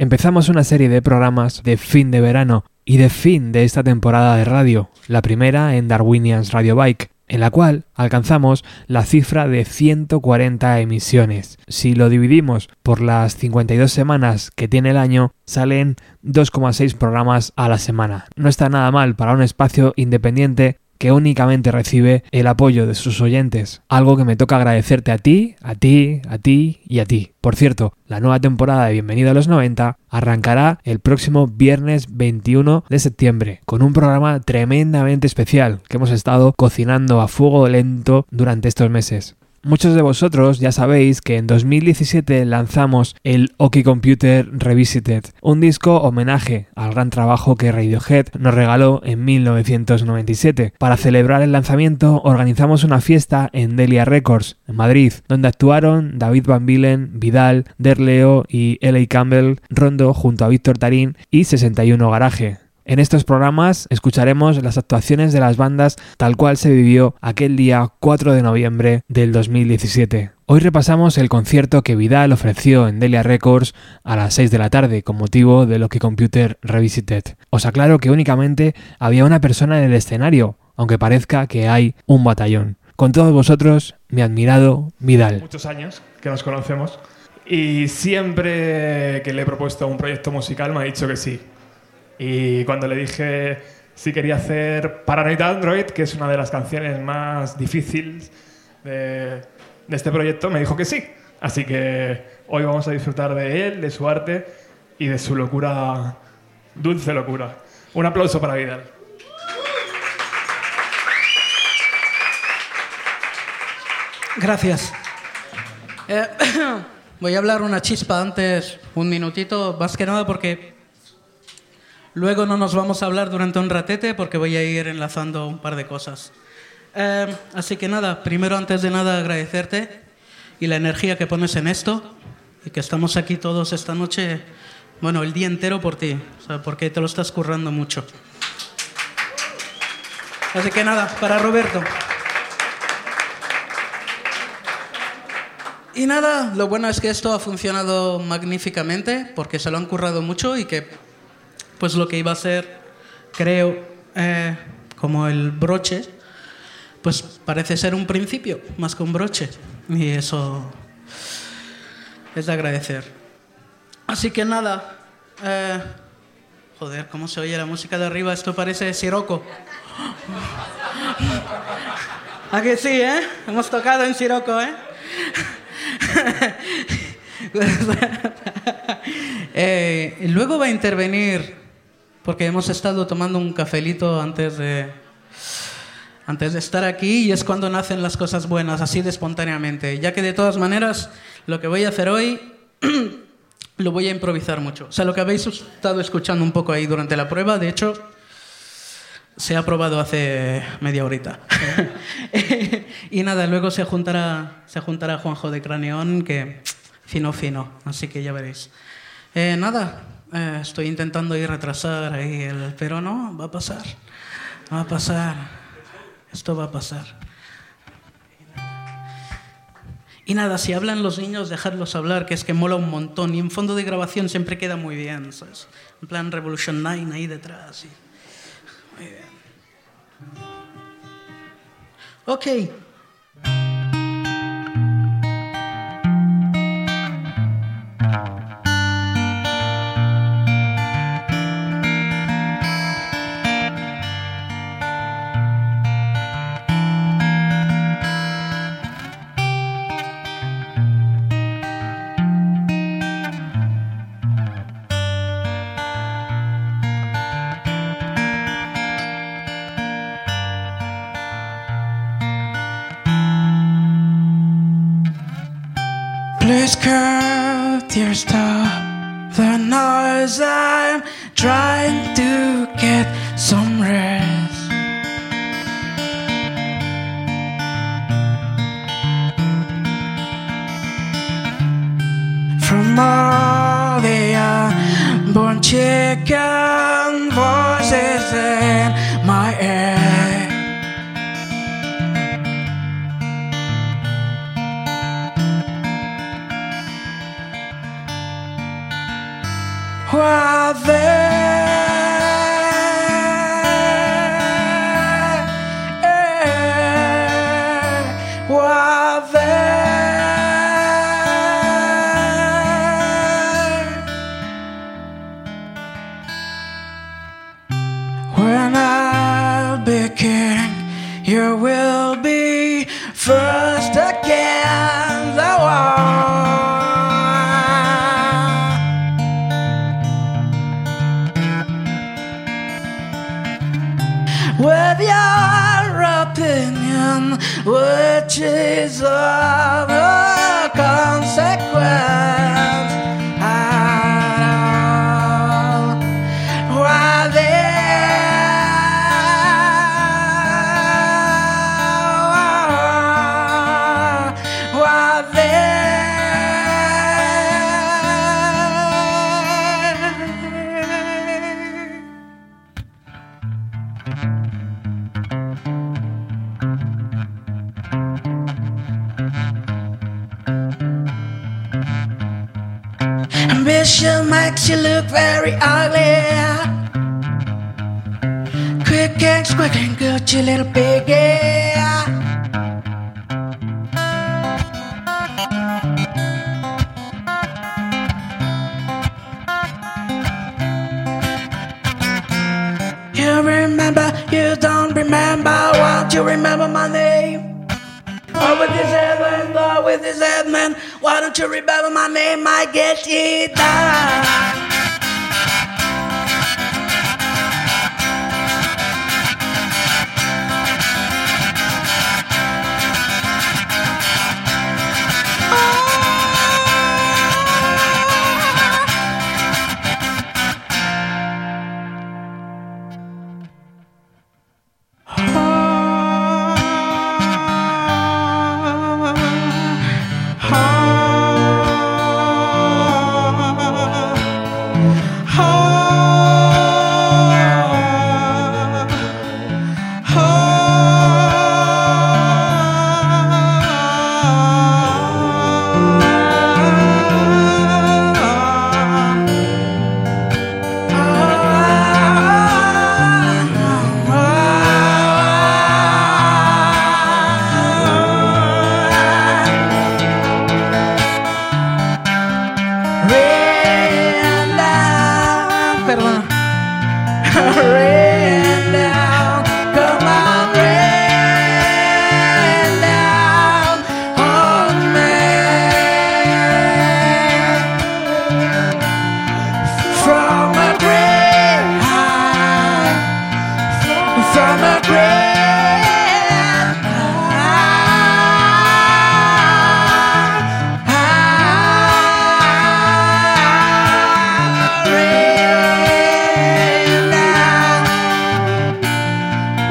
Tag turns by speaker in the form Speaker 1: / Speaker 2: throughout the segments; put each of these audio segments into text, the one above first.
Speaker 1: Empezamos una serie de programas de fin de verano y de fin de esta temporada de radio, la primera en Darwinians Radio Bike, en la cual alcanzamos la cifra de 140 emisiones. Si lo dividimos por las 52 semanas que tiene el año, salen 2,6 programas a la semana. No está nada mal para un espacio independiente que únicamente recibe el apoyo de sus oyentes, algo que me toca agradecerte a ti, a ti, a ti y a ti. Por cierto, la nueva temporada de Bienvenido a los 90 arrancará el próximo viernes 21 de septiembre con un programa tremendamente especial que hemos estado cocinando a fuego lento durante estos meses. Muchos de vosotros ya sabéis que en 2017 lanzamos el Oki Computer Revisited, un disco homenaje al gran trabajo que Radiohead nos regaló en 1997. Para celebrar el lanzamiento organizamos una fiesta en Delia Records, en Madrid, donde actuaron David Van Bilen, Vidal, Derleo y L.A. Campbell Rondo junto a Víctor Tarín y 61 Garaje. En estos programas escucharemos las actuaciones de las bandas tal cual se vivió aquel día 4 de noviembre del 2017. Hoy repasamos el concierto que Vidal ofreció en Delia Records a las 6 de la tarde con motivo de Loki Computer Revisited. Os aclaro que únicamente había una persona en el escenario, aunque parezca que hay un batallón. Con todos vosotros, mi admirado Vidal.
Speaker 2: Muchos años que nos conocemos y siempre que le he propuesto un proyecto musical me ha dicho que sí. Y cuando le dije si quería hacer Paranoid Android, que es una de las canciones más difíciles de, este proyecto, me dijo que sí. Así que hoy vamos a disfrutar de él, de su arte y de su locura, dulce locura. Un aplauso para Vidal.
Speaker 3: Gracias. Eh, voy a hablar una chispa antes, un minutito, más que nada porque Luego no nos vamos a hablar durante un ratete porque voy a ir enlazando un par de cosas. Eh, así que nada, primero antes de nada agradecerte y la energía que pones en esto y que estamos aquí todos esta noche, bueno, el día entero por ti, porque te lo estás currando mucho. Así que nada, para Roberto. Y nada, lo bueno es que esto ha funcionado magníficamente porque se lo han currado mucho y que pues lo que iba a ser, creo, eh, como el broche, pues parece ser un principio más que un broche. Y eso es de agradecer. Así que nada, eh, joder, ¿cómo se oye la música de arriba? Esto parece Siroco. ¿A sí, eh? Hemos tocado en Siroco, eh, eh luego va a intervenir porque hemos estado tomando un cafelito antes de, antes de estar aquí y es cuando nacen las cosas buenas, así de espontáneamente. Ya que de todas maneras, lo que voy a hacer hoy lo voy a improvisar mucho. O sea, lo que habéis estado escuchando un poco ahí durante la prueba, de hecho, se ha probado hace media horita. y nada, luego se juntará, se juntará Juanjo de Craneón, que fino, fino, así que ya veréis. Eh, nada, eh, estoy intentando ir retrasar ahí, el, pero no, va a pasar, va a pasar, esto va a pasar. Y nada, si hablan los niños, dejarlos hablar, que es que mola un montón. Y en fondo de grabación siempre queda muy bien, ¿sabes? En plan Revolution 9 ahí detrás. Muy bien. Ok. Chicken voices in my ear. she looked very ugly. Quick and squick and good, little piggy. You remember, you don't remember, won't you remember my name? Oh, with this heaven, oh, with this heaven. Why don't you remember my name? I get it done.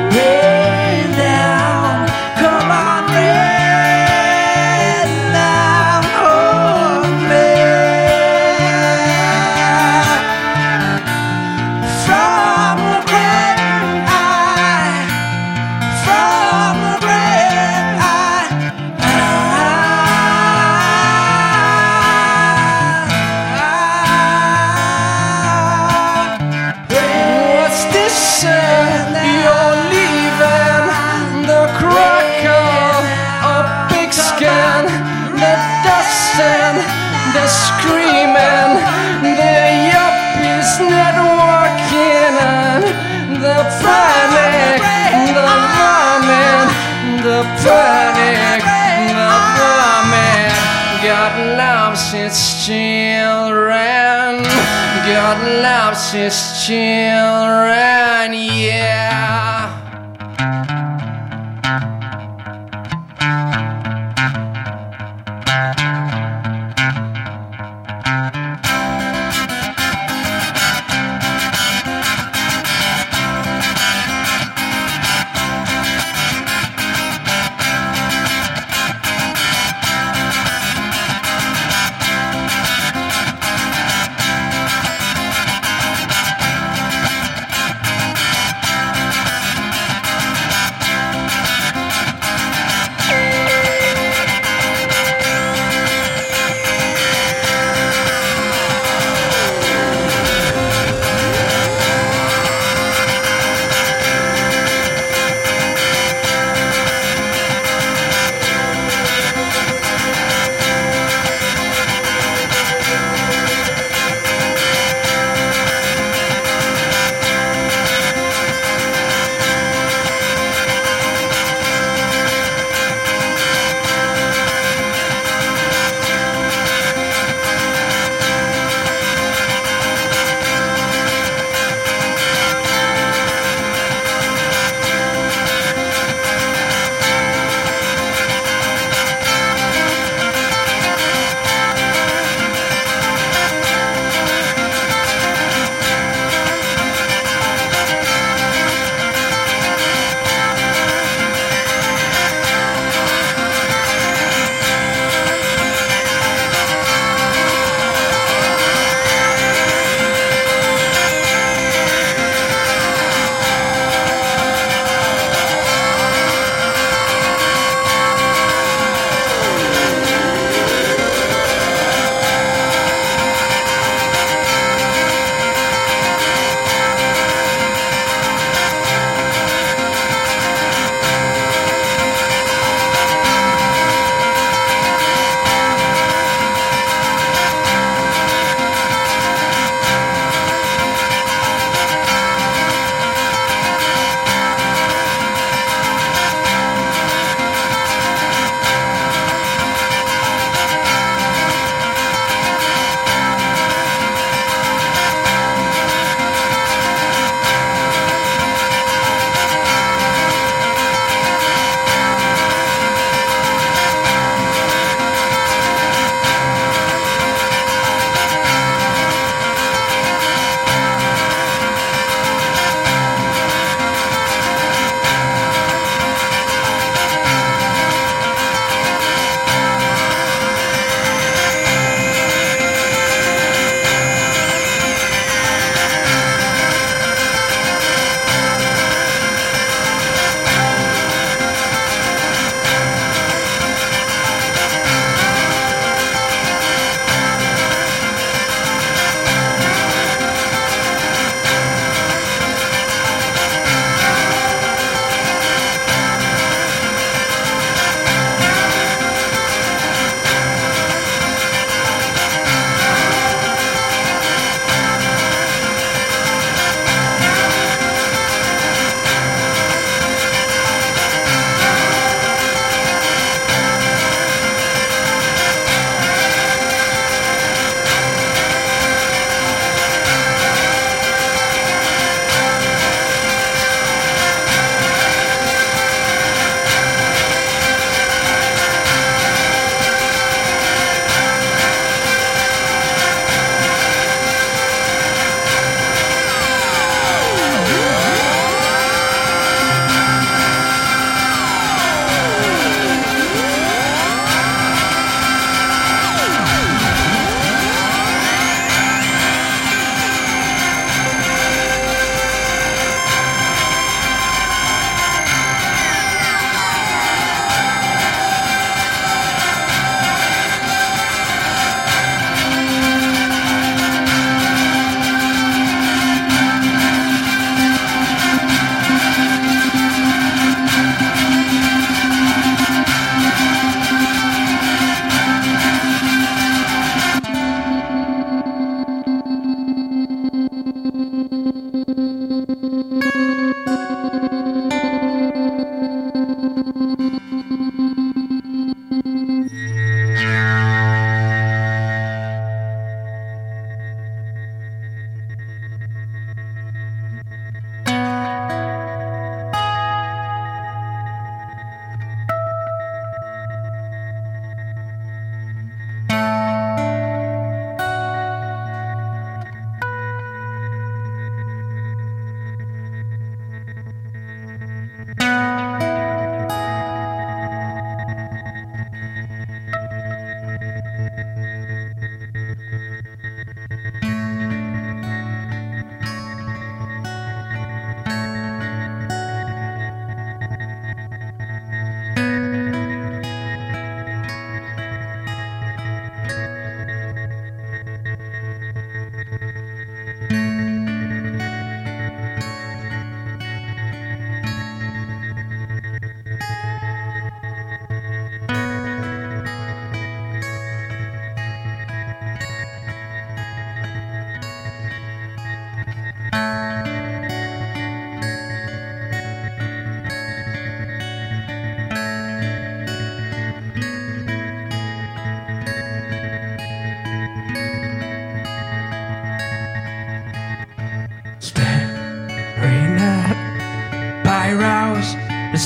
Speaker 3: Yeah.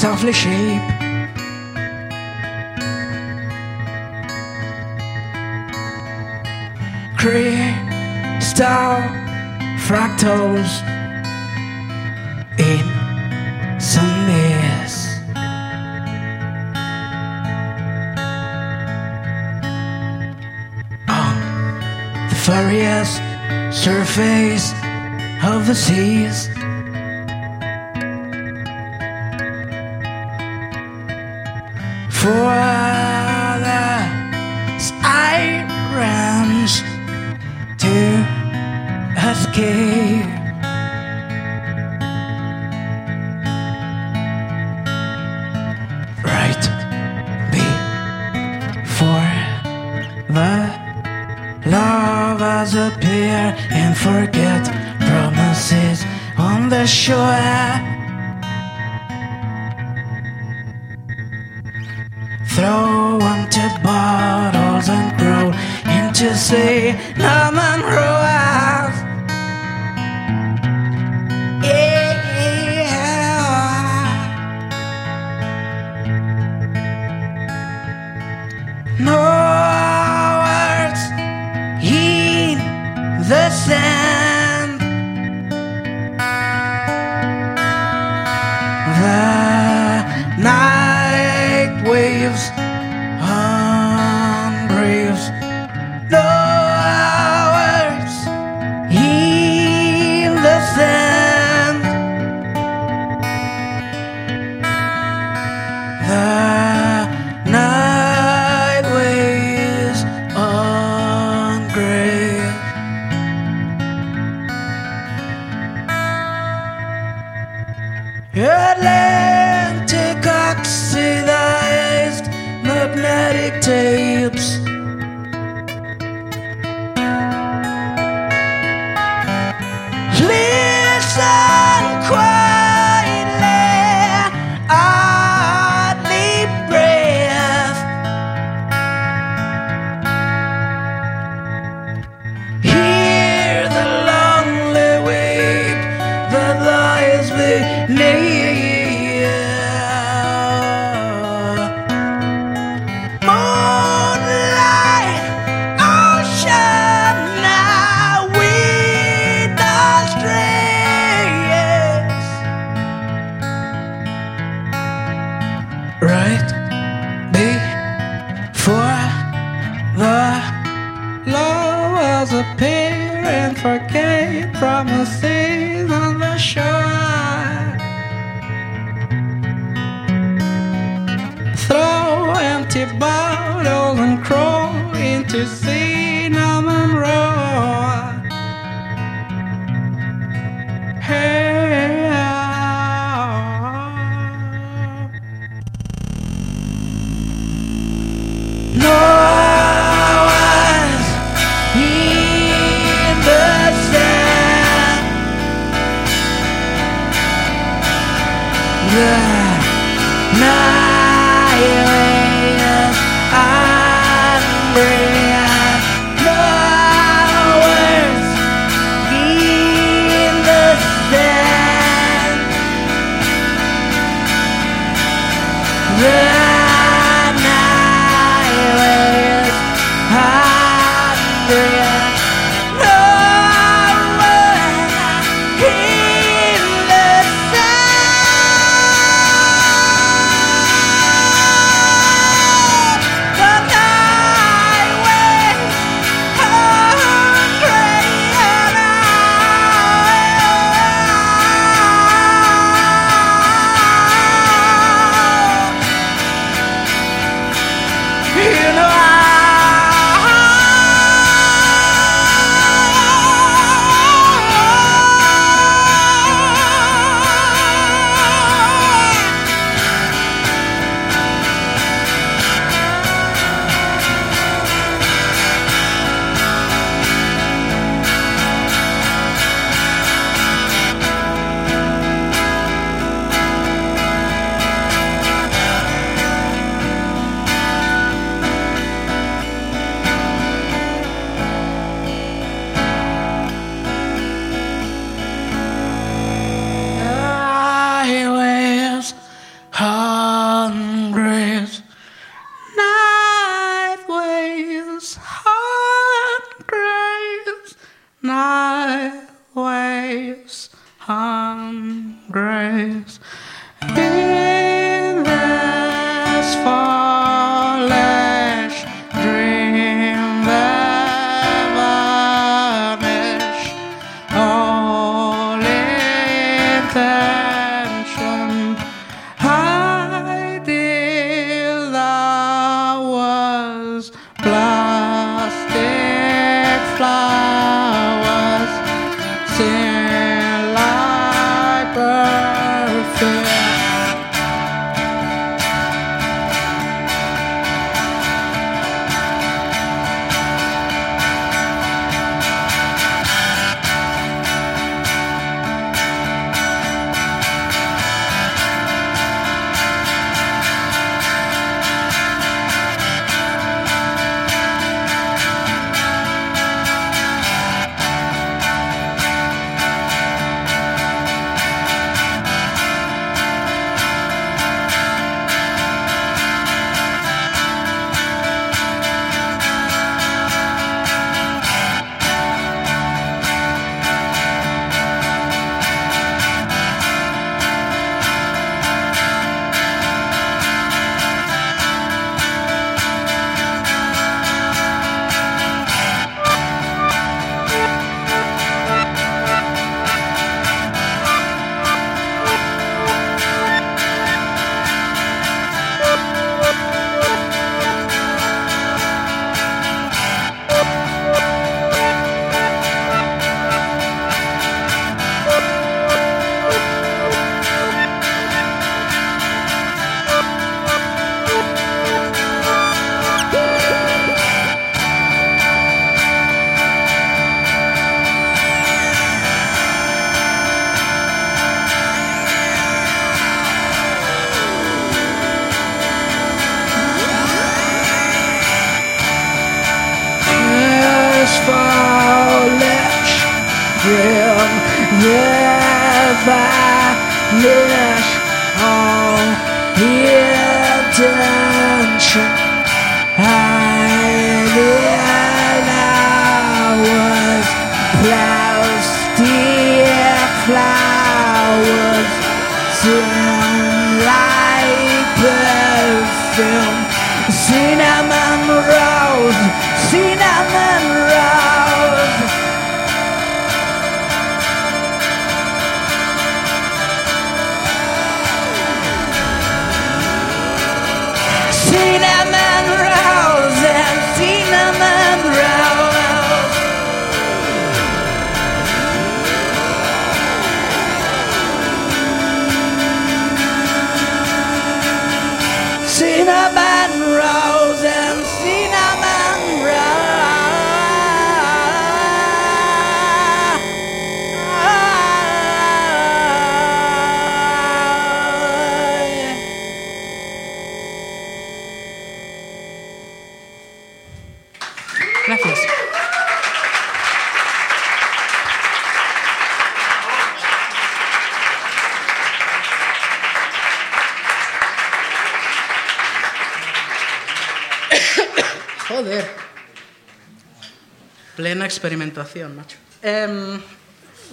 Speaker 3: softly shape. Crystal fractals in some mist. On the furious surface of the seas. bottles and grow into say, I'm on road. yeah. Now cinnamon experimentación, macho. Em,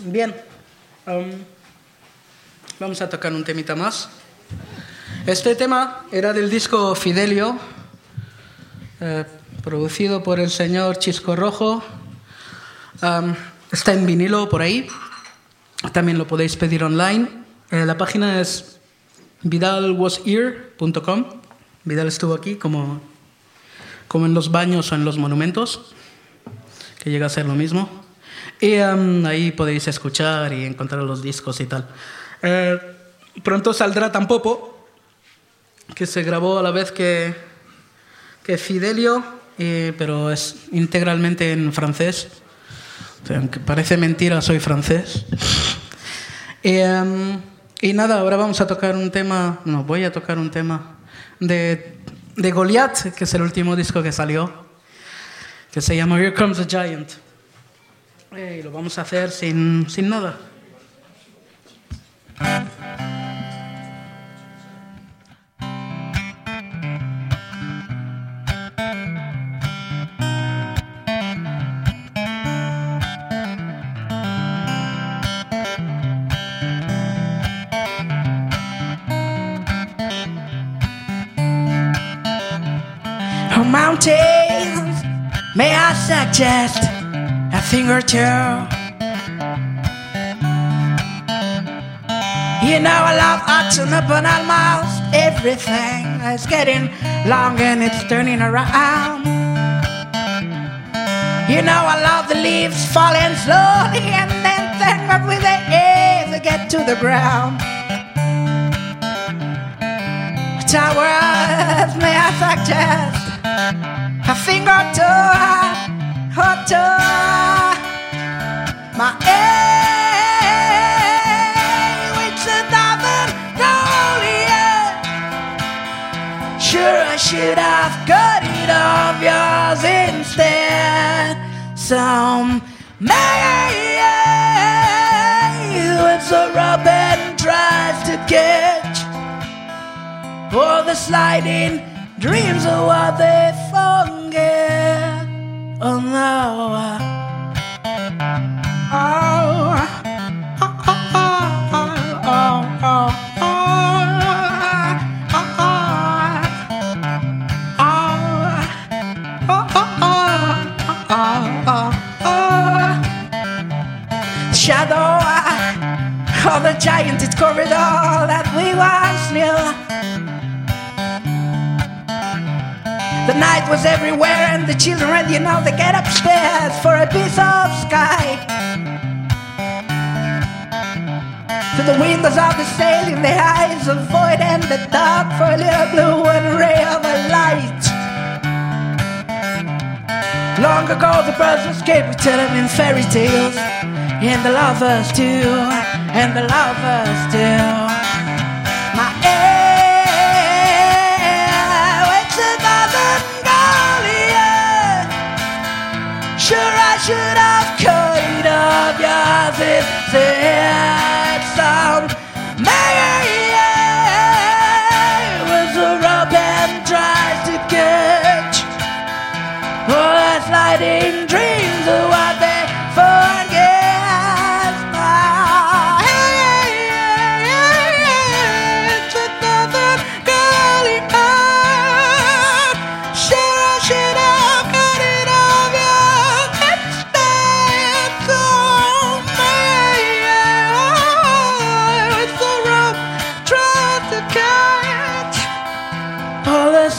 Speaker 3: bien. Em, vamos a tocar un temita más. Este tema era del disco Fidelio, eh, producido por el señor Chisco Rojo. Am, está en vinilo por ahí. También lo podéis pedir online. Eh, la página es vidalwasear.com. Vidal estuvo aquí como, como en los baños o en los monumentos, que llega a ser lo mismo. Y am, ahí podéis escuchar y encontrar los discos y tal. Eh, pronto saldrá Tampopo, que se grabó a la vez que, que Fidelio, eh, pero es integralmente en francés. O sea, aunque parece mentira, soy francés. Em, y nada, ahora vamos a tocar un tema, no, voy a tocar un tema de, de Goliath, que es el último disco que salió, que se llama Here Comes the Giant. Eh, y lo vamos a hacer sin, sin nada. mountain May I suggest a thing or two? You know I love action up on almost everything. It's getting long and it's turning around. You know I love the leaves falling slowly and then think that with the ever get to the ground. Towers, may I suggest a thing or two, or two. My aim, which a thousand Goliath. Sure, I should have cut it off yours instead. Some may it's a robin tries to catch all the sliding dreams of what they forget. Oh no. Oh. Oh, oh, oh, oh, Shadow of the giant corridor that we once knew. The night was everywhere, and the children, ran. you know, they get upstairs for a piece of sky. To the windows of the sail in the eyes of void and the dark for a little blue and ray of a light. Long ago, the birds escaped, we tell them in fairy tales, and the lovers too, and the lovers too. should have cut off your head sound. Maybe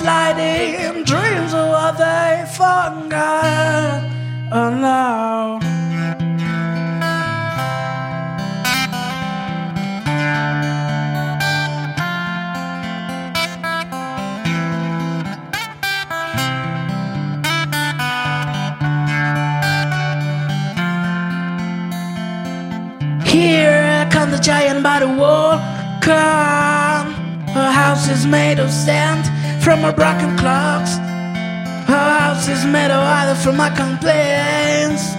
Speaker 3: sliding dreams of what they forgot. Oh no. Here comes the giant by the wall. Come, her house is made of sand from her broken clocks. Her house is made of either from my complaints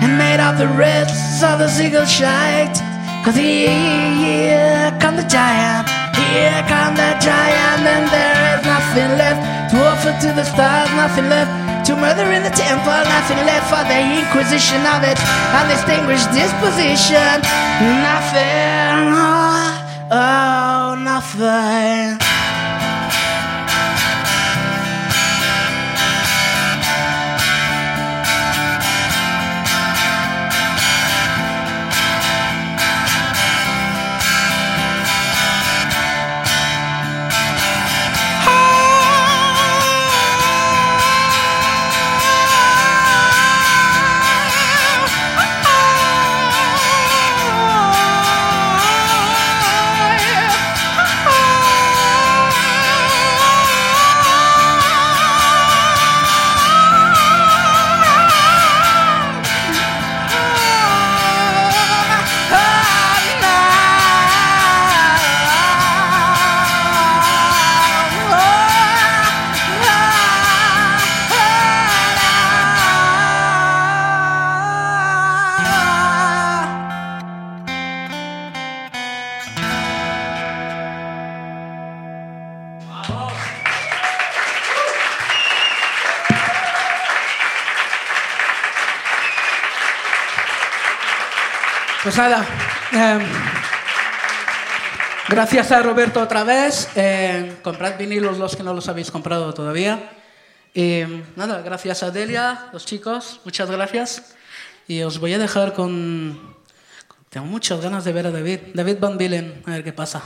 Speaker 3: and made of the rest of the seagull shite. Cause here come the giant, here come the giant, and there is nothing left to offer to the stars, nothing left to murder in the temple, nothing left for the inquisition of it, undistinguished disposition, nothing, oh, oh nothing. Nada. eh, Gracias a Roberto otra vez. Eh, comprad vinilos los que no los habéis comprado todavía. Y nada, gracias a Delia, los chicos, muchas gracias. Y os voy a dejar con... Tengo muchas ganas de ver a David. David Van Bilen, a ver qué pasa.